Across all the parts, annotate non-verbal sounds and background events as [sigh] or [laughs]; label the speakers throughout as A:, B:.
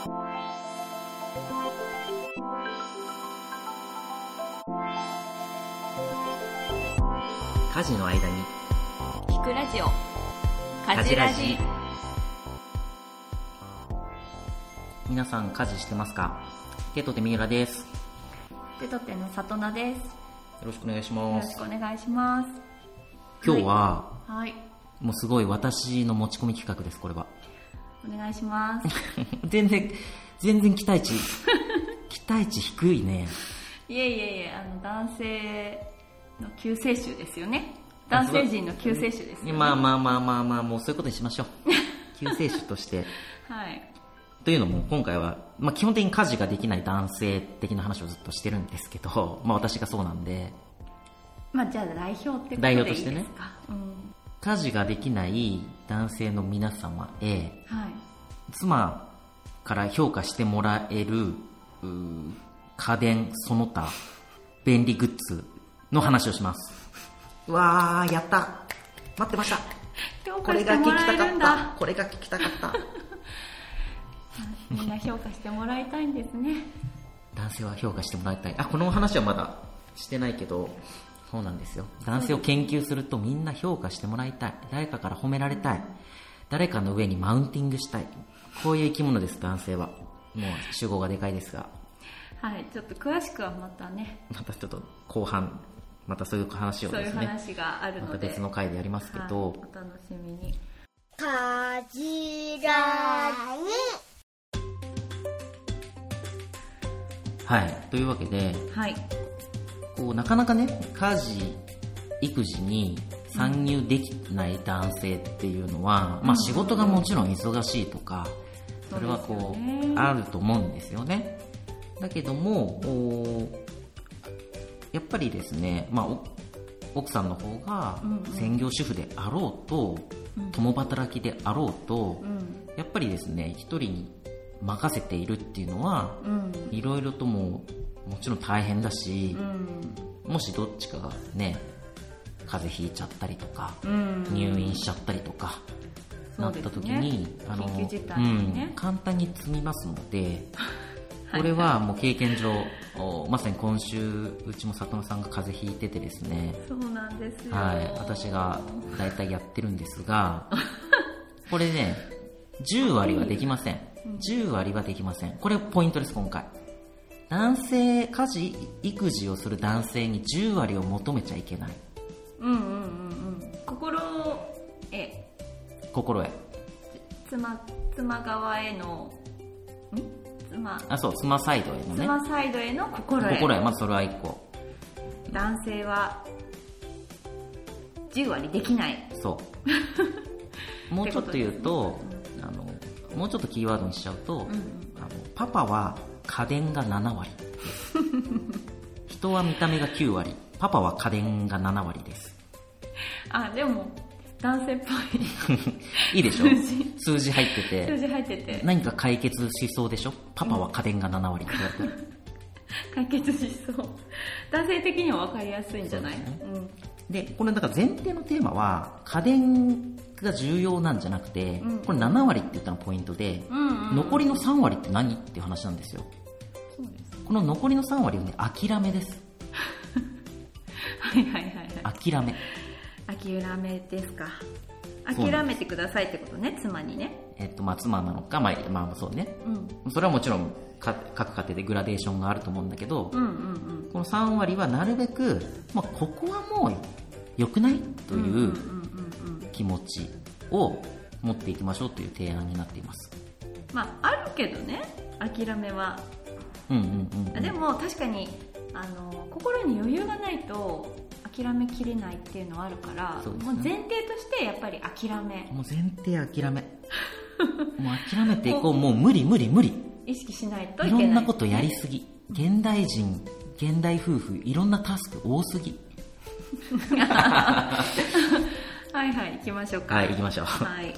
A: 家事の間に。
B: 聞くラジオ。
A: 家事ラジ。皆さん家事してますか？ケトテミウラです。よ
B: でとっての里奈です。
A: ろしくお願いし
B: よ
A: ます。
B: ろしくお願いします。
A: 今日は、
B: はい。
A: もうすごい私の持ち込み企画ですこれは
B: お願いします。[laughs]
A: 全然全然期待値 [laughs] 期待値低いね。
B: いえいえいえあの男性の救世主ですよね。男性陣の救世主ですよね。
A: まあまあまあまあまあもうそういうことにしましょう。[laughs] 救世主として。
B: はい。
A: というのも今回は、まあ、基本的に家事ができない男性的な話をずっとしてるんですけど、まあ、私がそうなんで。
B: まあじゃあ代表ってことでいいですか？
A: 代表としてね。
B: うん。
A: 家事ができない男性の皆様へ
B: はい。
A: 妻から評価してもらえる家電その他便利グッズの話をします。うわーやった。待ってました。
B: 評
A: これが聞きたかった。これが聞きたかった。
B: みんな評価してもらいたいんですね。
A: 男性は評価してもらいたい。あこの話はまだしてないけどそうなんですよ。男性を研究するとみんな評価してもらいたい。誰かから褒められたい。誰かの上にマウンティングしたい。こういう生き物です男性は。もう主語がでかいですが。
B: はいちょっと詳しくはまたね。
A: またちょっと後半またそういう話を
B: そういう
A: ですね
B: 話があるので。
A: また別の回でやりますけ
B: はい
A: ど、
B: お楽しみに。
C: かじらに。
A: はいというわけで
B: はい
A: こうなかなかね家事育児に参入できない男性っていうのは、まあ、仕事がもちろん忙しいとか、それはこ
B: そう
A: あると思うんですよね。だけどもおやっぱりですね、まあ、お奥さんの方が専業主婦であろうと、共働きであろうと、
B: うん。
A: やっぱりですね一人に任せているっていうのは
B: うん。
A: いろいろとももちろん大変だし、
B: うん。
A: もしどっちかがね風邪ひいちゃったりとか、
B: うん。
A: 入院しちゃったりとか、
B: そ
A: なった時に、
B: 緊急事態にね。
A: うん、簡単に積みますので
B: はい [laughs]
A: これはもう経験上おまさに今週うちも里野さんが風邪ひいててですね。
B: そうなんですよ。
A: はい、私が大体やってるんですが [laughs] これね10割はできません。10割はできません。これポイントです今回男性家事育児をする男性に10割を求めちゃいけない。
B: うんうんうんうん。心へ。
A: 心得
B: 妻妻側へのん？妻。
A: あそう妻サイドへのね。
B: 妻サイドへの心へ。
A: 心得まずそれは1個。
B: 男性は10割できない。
A: そう。[laughs] もうちょっと言うとあのもうちょっとキーワードにしちゃうと、あのパパは家電が7割。人は見た目が9割。パパは家電が7割です。
B: あでも男性っぽい。[laughs]
A: いいでしょ？
B: 数字。
A: 数字入って
B: 数
A: て
B: 字入ってて。
A: 何か解決しそうでしょ？パパは家電が7割って言われて [laughs]
B: 解決しそう。男性的には分かりやすいんじゃない？
A: でこれだから前提のテーマは家電が重要なんじゃなくて、
B: うん。
A: これ7割って言ったのがポイントで、
B: うんうん
A: 残りの3割って何？っていう話なんですよこの残りの3割はね諦めです。[laughs]
B: はいはいはいはい。
A: 諦め。
B: 諦めですか。諦めてくださいってことね妻にね。
A: えっとまあ、妻なのか、まあ、まあそうね。
B: うん。
A: それはもちろんか各家庭でグラデーションがあると思うんだけど、
B: うんうん
A: この3割はなるべく、まあ、ここはもう良くないと
B: うんうんうん
A: いう
B: うんうん。
A: 気持ちを持っていきましょうという提案になっています。
B: まああるけどね諦めは
A: うんうんうん、うん、
B: でも確かにあの心に余裕がないと諦めきれないっていうのはあるから、
A: ね。
B: もう前提としてやっぱり諦め。
A: もう前提諦め。[laughs] もう諦めていこう。もう無理無理無理。
B: 意識しないとい
A: い
B: けない
A: ろんなことやりすぎ。現代人現代夫婦いろんなタスク多すぎ。
B: はいはい行きましょうか。
A: はい行きましょう。
B: はい。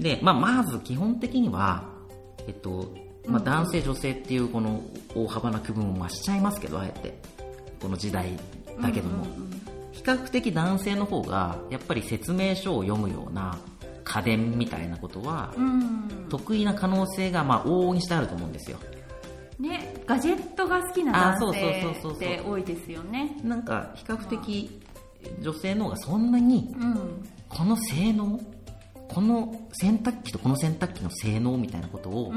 A: で、まあ、まず基本的には、えっとまあ、男性女性っていうこの大幅な区分をまあしちゃいますけどあえて。この時代だけども、比較的男性の方がやっぱり説明書を読むような家電みたいなことは、
B: うん。
A: 得意な可能性がまあ往々にしてあると思うんですよ。
B: ねガジェットが好きな
A: あそう
B: 男性って多いですよね。
A: なんか比較的女性の方がそんなに
B: うん。
A: この性能この洗濯機とこの洗濯機の性能みたいなことを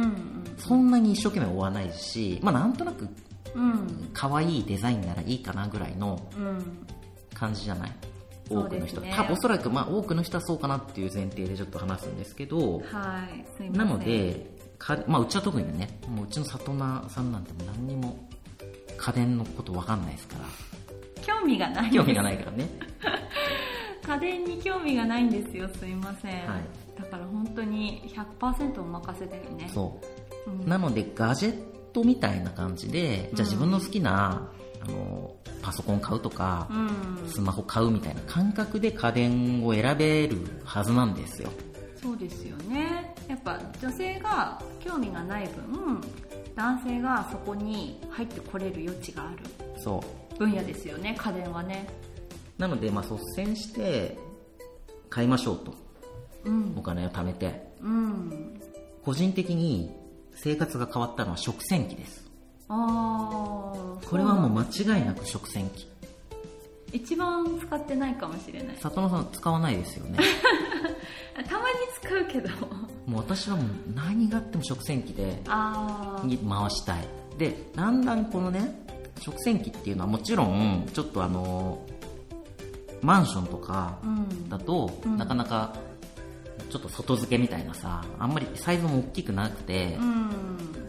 A: そんなに一生懸命追わないし、まあ、なんとなく
B: うん。
A: 可愛いデザインならいいかなぐらいの
B: うん。
A: 感じじゃない？多くの人。は、多分おそらくまあ多くの人はそうかなっていう前提でちょっと話すんですけど
B: はい。
A: なのでか、まあ、うちは特にねもううちの里奈さんなんてもう何にも家電のこと分かんないですから。
B: 興味がない。
A: 興味がないからね [laughs]
B: 家電に興味がないんですよ。すいません、
A: はい。
B: だから本当に100%お任せだよね。
A: そう。
B: うん。
A: なのでガジェットみたいな感じでじゃあ自分の好きな、あのパソコン買うとか、
B: うん。
A: スマホ買うみたいな感覚で家電を選べるはずなんですよ。
B: そうですよね。やっぱ女性が興味がない分男性がそこに入ってこれる余地がある
A: そう。
B: 分野ですよね家電はね
A: なのでまあ率先して買いましょうと。
B: うん。
A: お金を貯めて。
B: うん。
A: 個人的に生活が変わったのは食洗機です。
B: ああ
A: これはもう間違いなく食洗機。
B: 一番使ってないかもしれない。
A: 里野さん使わないですよね。[laughs]
B: たまに使うけど。
A: もう私はもう何があっても食洗機で回したい。でだんだんこのね食洗機っていうのはもちろんちょっとあのマンションとか
B: うん。
A: だと、
B: うん。
A: なかなかちょっと外付けみたいなさあんまりサイズも大きくなくて、
B: うん。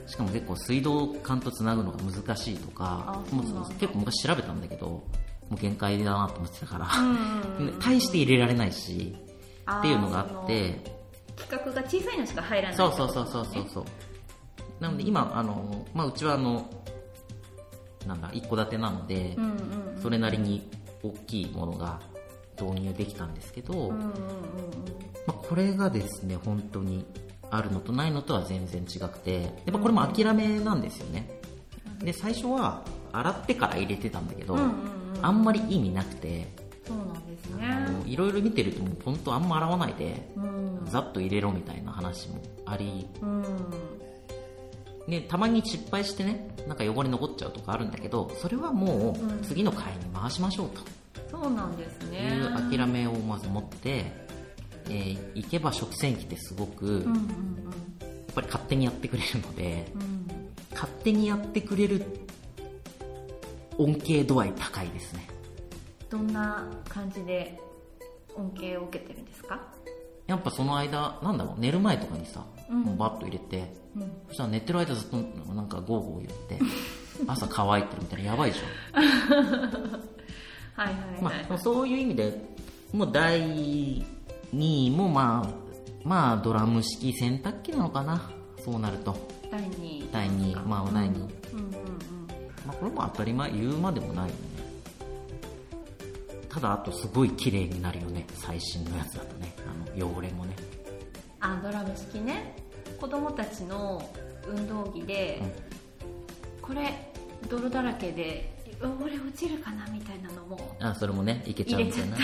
A: しかも結構水道管とつなぐのが難しいとかも
B: う
A: 結構昔調べたんだけどもう限界だなと思ってたから、
B: うん
A: 大して入れられないしっていうのがあって
B: 規格が小さいのしか入らない。
A: そうそうそうそうそうそう。なので今あの、まあ、うちはあのなんだ一戸建てなので、
B: うんうん。
A: それなりに大きいものが導入できたんですけど、まあ、これがですね本当にあるのとないのとは全然違くてやっぱこれも諦めなんですよね。で最初は洗ってから入れてたんだけど、あんまり意味なくて
B: そうなんですね。
A: いろいろ見てるともう本当あんま洗わないで
B: うん。
A: ざっと入れろみたいな話もあり
B: うん
A: でたまに失敗してねなんか汚れ残っちゃうとかあるんだけどそれはも
B: うん。
A: う次の回に回しましょう
B: そうなんです
A: と
B: ね。
A: いう諦めをまず持って、えー行けば食洗機ってすごく、
B: うんうん
A: やっぱり勝手にやってくれるので
B: うん。うん
A: 勝手にやってくれる恩恵度合い高いですね
B: どんな感じで恩恵を受けてるんですか
A: やっぱその間なんだろう寝る前とかにさ、
B: うん。
A: もうバッと入れて
B: うん。
A: そしたら寝てる間ずっとなんかゴーゴー言って朝乾いてるみたいなやばいでしょ
B: はいはいはい、
A: まあ、そういう意味でもう第2位もまあまあドラム式洗濯機なのかなそうなると。
B: 第2位
A: 第2位まあ第2位、
B: うんうんうん。
A: まあ、これも当たり前言うまでもないよね。ただあとすごい綺麗になるよね最新のやつだとね汚れもね。
B: あドラム式ね。子供たちの運動着で、これ泥だらけで汚れ落ちるかなみたいなのも。
A: あそれもねいけちゃうみたいな。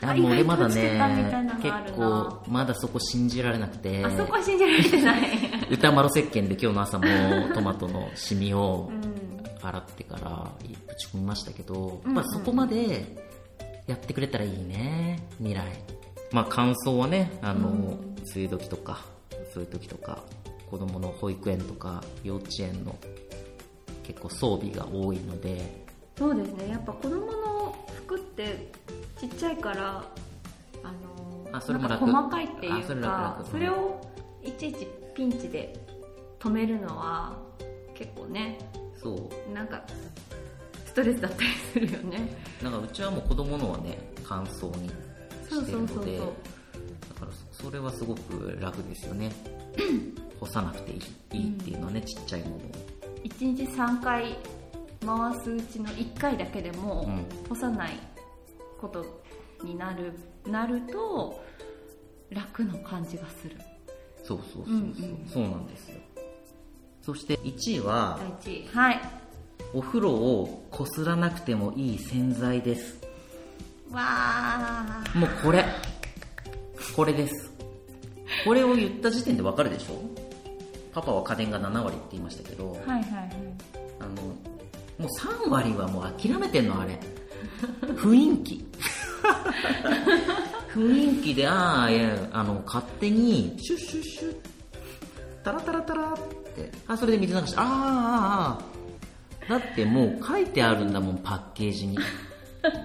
A: あもう俺まだね結構まだそこ信じられなくて。
B: あそこは信じられてない。[laughs]
A: 歌丸石鹸で今日の朝もトマトのシミを
B: うん。
A: 洗ってからぶち込みましたけど、
B: うん。
A: まあ、そこまでやってくれたらいいね未来まあ乾燥はねあの、
B: うん
A: 梅雨時とかそういう時とか子供の保育園とか幼稚園の結構装備が多いので。
B: そうですね。やっぱ子供の服ってちっちゃいからあの
A: あそれも楽。
B: 細かいっていう
A: あそれ楽
B: か
A: 楽。
B: それをいちいちピンチで止めるのは結構ね
A: そう。
B: なんかストレスだったりするよね。
A: なんかうちはもう子供のはね乾燥にしてるので
B: そうそうそう。
A: だからそれはすごく楽ですよね。干さなくていいいいっていうのはねちっちゃいものを。
B: 1日3回回すうちの1回だけでも
A: うん。
B: 干さないことになるなると楽の感じがする。
A: そうそうそうそう、
B: うんうん。
A: そうなんですよ。そして1位は
B: 第1位。はい。
A: お風呂をこすらなくてもいい洗剤です
B: わー。
A: もうこれ。これです。これを言った時点でわかるでしょ？パパは家電が7割って言いましたけど。
B: はいはいはい。
A: あのもう3割はもう諦めてんのあれ。雰囲気。[laughs] 雰囲気でああいやあの勝手にシュッシュッシュッタラタラタラって。あそれで水流してああああだってもう書いてあるんだもんパッケージに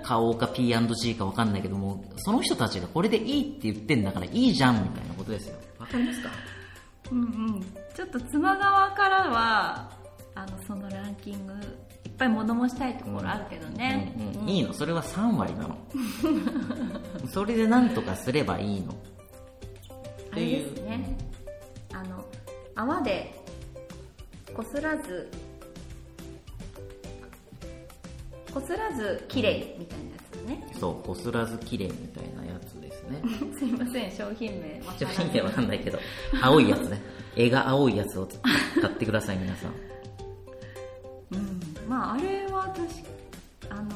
A: 買おうか P&G かわかんないけどもその人たちがこれでいいって言ってんだからいいじゃんみたいなことですよ。わかりますか？
B: うんうん。ちょっと妻側からはあのそのランキングいっぱい物申したいところあるけどね、
A: うんうん。いいの。それは3割なの。[laughs] それでなんとかすればいいの。
B: あれですね。あの泡でこすらずこすらず綺麗みたいなやつだね。
A: そうこすらず綺麗みたいなやつですね。[laughs]
B: すいません商品名わからない。
A: ちょっと意味わかんないけど青いやつね。[laughs] 絵が青いやつを買ってください皆さん。
B: うん。まああれは私あの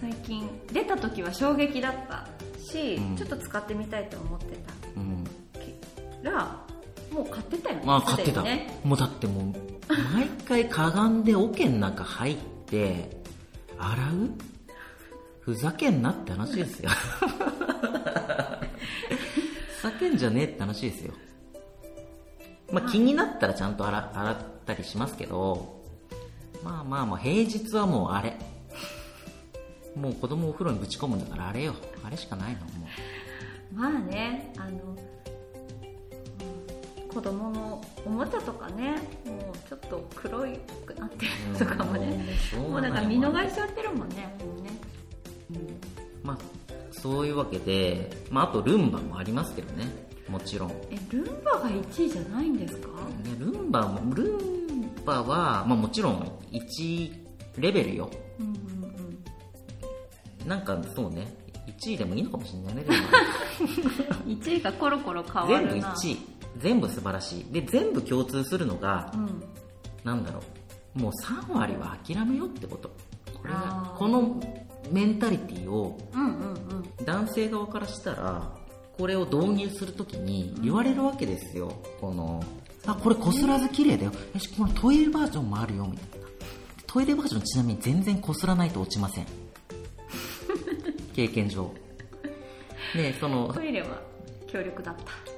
B: 最近出た時は衝撃だったし、
A: うん。
B: ちょっと使ってみたいと思ってた
A: うん。
B: らもう買ってたよね。
A: まあ買ってた、
B: ね。
A: もうだってもう毎回かがんで桶の中入って洗う？ふざけんなって話ですよ。ふざけんじゃねえって話ですよ。まあ気になったらちゃんと洗洗ったりしますけどまあまあまあ平日はもうあれ。もう子供をお風呂にぶち込むんだからあれよ。あれしかないのも
B: まあねあの、うん子供のおもちゃとかねもうちょっと黒いくなって
A: う
B: るとかもね
A: もうしょう
B: もう
A: がな
B: んか見逃しちゃってるもんねもうね、
A: まあ、そういうわけで、まあ、あとルンバもありますけどね、もちろん。
B: えルンバが1位じゃないんですか？
A: ねルンバも、ルンバは、まあ、もちろん1レベルよ。
B: うんうんうん。
A: なんかそうね、1位でもいいのかもしれないね、ルン
B: 1位がコロコロ変わるな。
A: 1位。全部素晴らしい。で、全部共通するのが
B: う、ん。
A: なんだろう、もう3割は諦めようってこと。これ
B: あ
A: が
B: ー。
A: このメンタリティを
B: うんうんうん。
A: 男性側からしたらこれを導入するときに言われるわけですよ、このあこれこすらず綺麗だよ。よしこのトイレバージョンもあるよみたいな。トイレバージョンちなみに全然こすらないと落ちません。[laughs] 経験上。でその
B: トイレは強力だった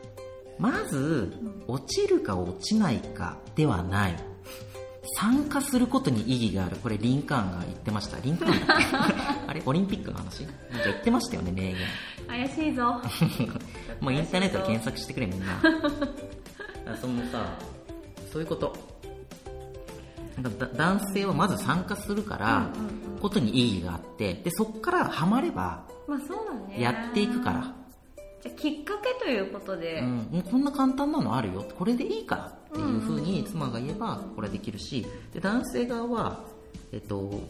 A: まず落ちるか落ちないかではない。参加することに意義がある。これリンカーンが言ってました。リンカーン。だっけあれオリンピックの話？なんか言ってましたよね名言。
B: 怪しいぞ。[laughs]
A: もうインターネットで検索してくれみんな。[laughs] あそのさそういうこと。なんかだ男性はまず参加するから、ことに意義があって。でそこからハマればやっていくから、
B: じゃあきっかけということで、
A: うん、もうこんな簡単なのあるよ。これでいいからっていうふうに妻が言えばこれできるし。で男性側は、えっと、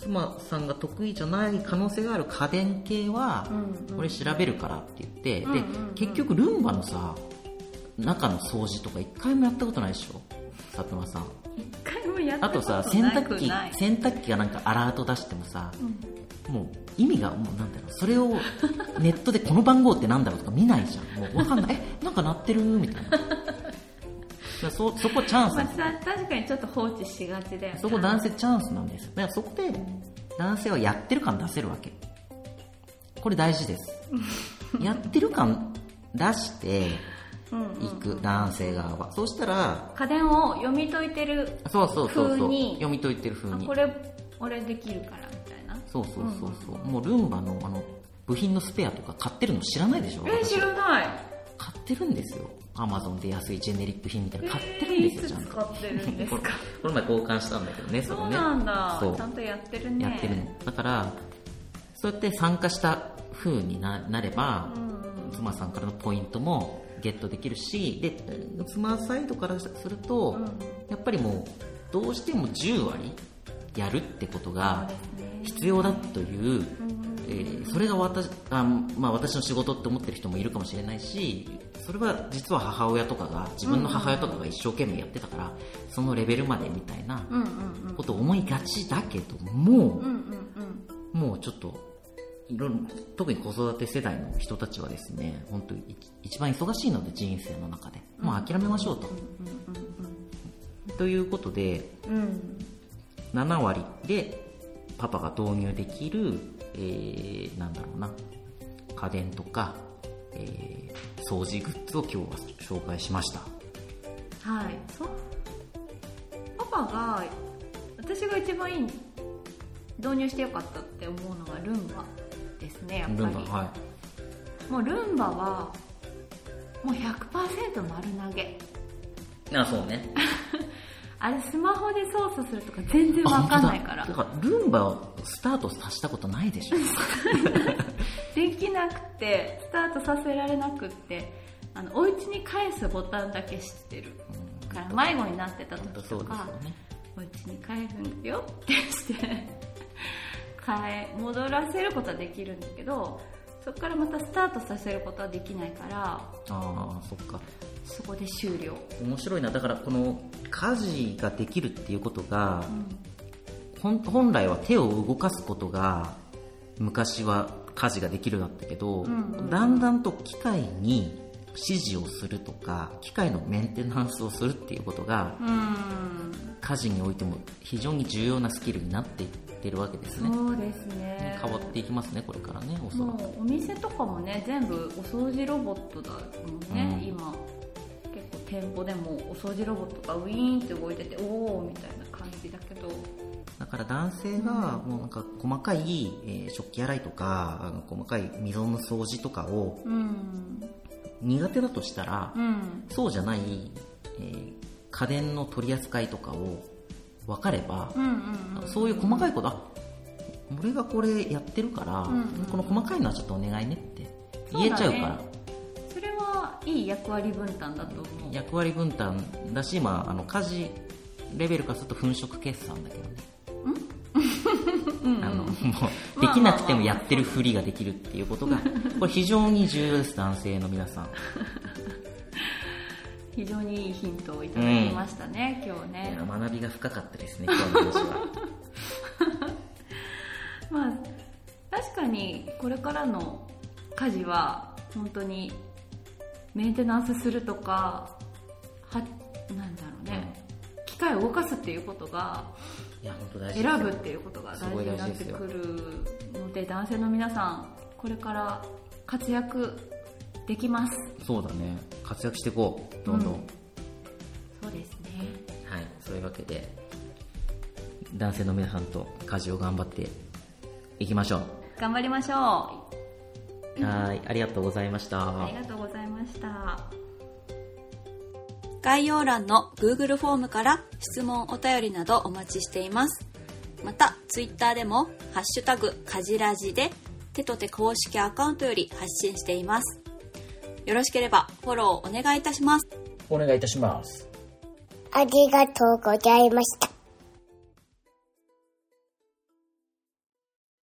A: 妻さんが得意じゃない可能性がある家電系はこれ調べるからって言って、
B: うんうんうん。
A: で結局ルンバのさ中の掃除とか一回もやったことないでしょ？佐久間さん。
B: 一回もやった
A: あ
B: ことと
A: さ洗
B: な
A: 濯機洗濯機がなんかアラート出してもさ
B: うん。
A: もう意味がもうなんだろう。それを [laughs] ネットでこの番号ってなんだろうとか見ないじゃん。もうわかんない。えなんか鳴ってるみたいな。そそこチャンス。
B: まあ確かにちょっと放置しがちだよね。
A: そこ男性チャンスなんですよ。だからそこで男性はやってる感出せるわけ。これ大事です。[laughs] やってる感出して
B: うん
A: いく男性側は。そうしたら
B: 家電を読み解いてる
A: そうそうそうそう。読み解いてる風に。
B: あこれ俺できるか
A: そうそうそうそう、もうルンバのあの部品のスペアとか買ってるの知らないでしょ？
B: え
A: 私。
B: 知らない。
A: 買ってるんですよ。アマゾンで安いジェネリック品みたいなの買ってるん
B: え
A: ですよ、ちゃんと。
B: 使ってるんです [laughs]
A: これ
B: か
A: この前交換したんだけどねそ
B: そうなんだ。ちゃんとやってるね。
A: やってるの。だからそうやって参加した風にななれば、
B: うんうん。
A: 妻さんからのポイントもゲットできるしで妻サイドからすると、
B: うん。
A: やっぱりもうどうしても10割やるってことが必要だという、
B: うん。
A: えーそれが私あ、まあ、私の仕事って思ってる人もいるかもしれないしそれは実は母親とかが自分の母親とかが一生懸命やってたからそのレベルまでみたいなことを思いがちだけどももうちょっと特に子育て世代の人たちはですね本当に一一番忙しいので人生の中で。もう諦めましょうと、ということで
B: うん
A: 7割でパパが導入できる、えー、なんだろうな。家電とか、えー掃除グッズを今日は紹介しました。
B: はい。パパが私が一番いい導入してよかったって思うのがルンバですねやっぱり。
A: ルンバはい。
B: もうルンバはもう100%丸投げ。
A: あそうね
B: あれスマホで操作するとか全然わかんないから。
A: だ。からルンバをスタートさせたことないでしょ。[laughs]
B: できなくてスタートさせられなくってあのお家に返すボタンだけ知ってる。から迷子になってた時とか
A: ね。
B: お家に帰るんだよってして [laughs] 帰戻らせることはできるんだけどそこからまたスタートさせることはできないから。
A: ああそっか
B: そこで終了、
A: 面白いな。だからこの家事ができるっていうことが、ほん本来は手を動かすことが昔は家事ができるだったけど、
B: んうん
A: だんだんと機械に指示をするとか機械のメンテナンスをするっていうことが
B: うん。
A: 家事においても非常に重要なスキルになっていってるわけですね。
B: そうですね
A: 変わっていきますねこれからねおそらく。
B: もうお店とかもね全部お掃除ロボットだもんね、
A: うん。
B: 今店舗でもお掃除ロボットがウィーンって動いてておおみたいな感じだけど。
A: だから男性がもうなんか細かい、えー食器洗いとかあの細かい溝の掃除とかを
B: うん。
A: 苦手だとしたら、
B: うん。
A: そうじゃない、えー家電の取り扱いとかを分かればそういう細かいことあ俺がこれやってるから、
B: んうん。
A: この細かいのはちょっとお願いねって言えちゃうから
B: いい役割分担だと思う。
A: 役割分担だし、まあ、あの家事レベル化すると粉飾決算だけどね。[laughs] あのもうできなくてもやってるふりができるっていうことがこれ非常に重要です男性の皆さん。[laughs]
B: 非常にいいヒントをいただきましたね、今日
A: い
B: ね
A: や学びが深かったですね [laughs] 今日の話は。
B: まあ確かにこれからの家事は本当にメンテナンスするとかはなんだろうね、機械を動かすっていうことが選ぶっていうことが大事になってくるので男性の皆さんこれから活躍できます。
A: そうだね。活躍していこう。どんどん、
B: うん。そうですね。
A: はい。そういうわけで男性の皆さんと家事を頑張っていきましょう。
B: 頑張りましょう
A: はいありがとうございました、
B: ありがとうございました
D: 概要欄の Google フォームから質問お便りなどお待ちしています。また、Twitter でも、ハッシュタグ、かじらじで、手と手公式アカウントより発信しています。よろしければフォローお願いいたします。
A: お願いいたします
C: ありがとうございました。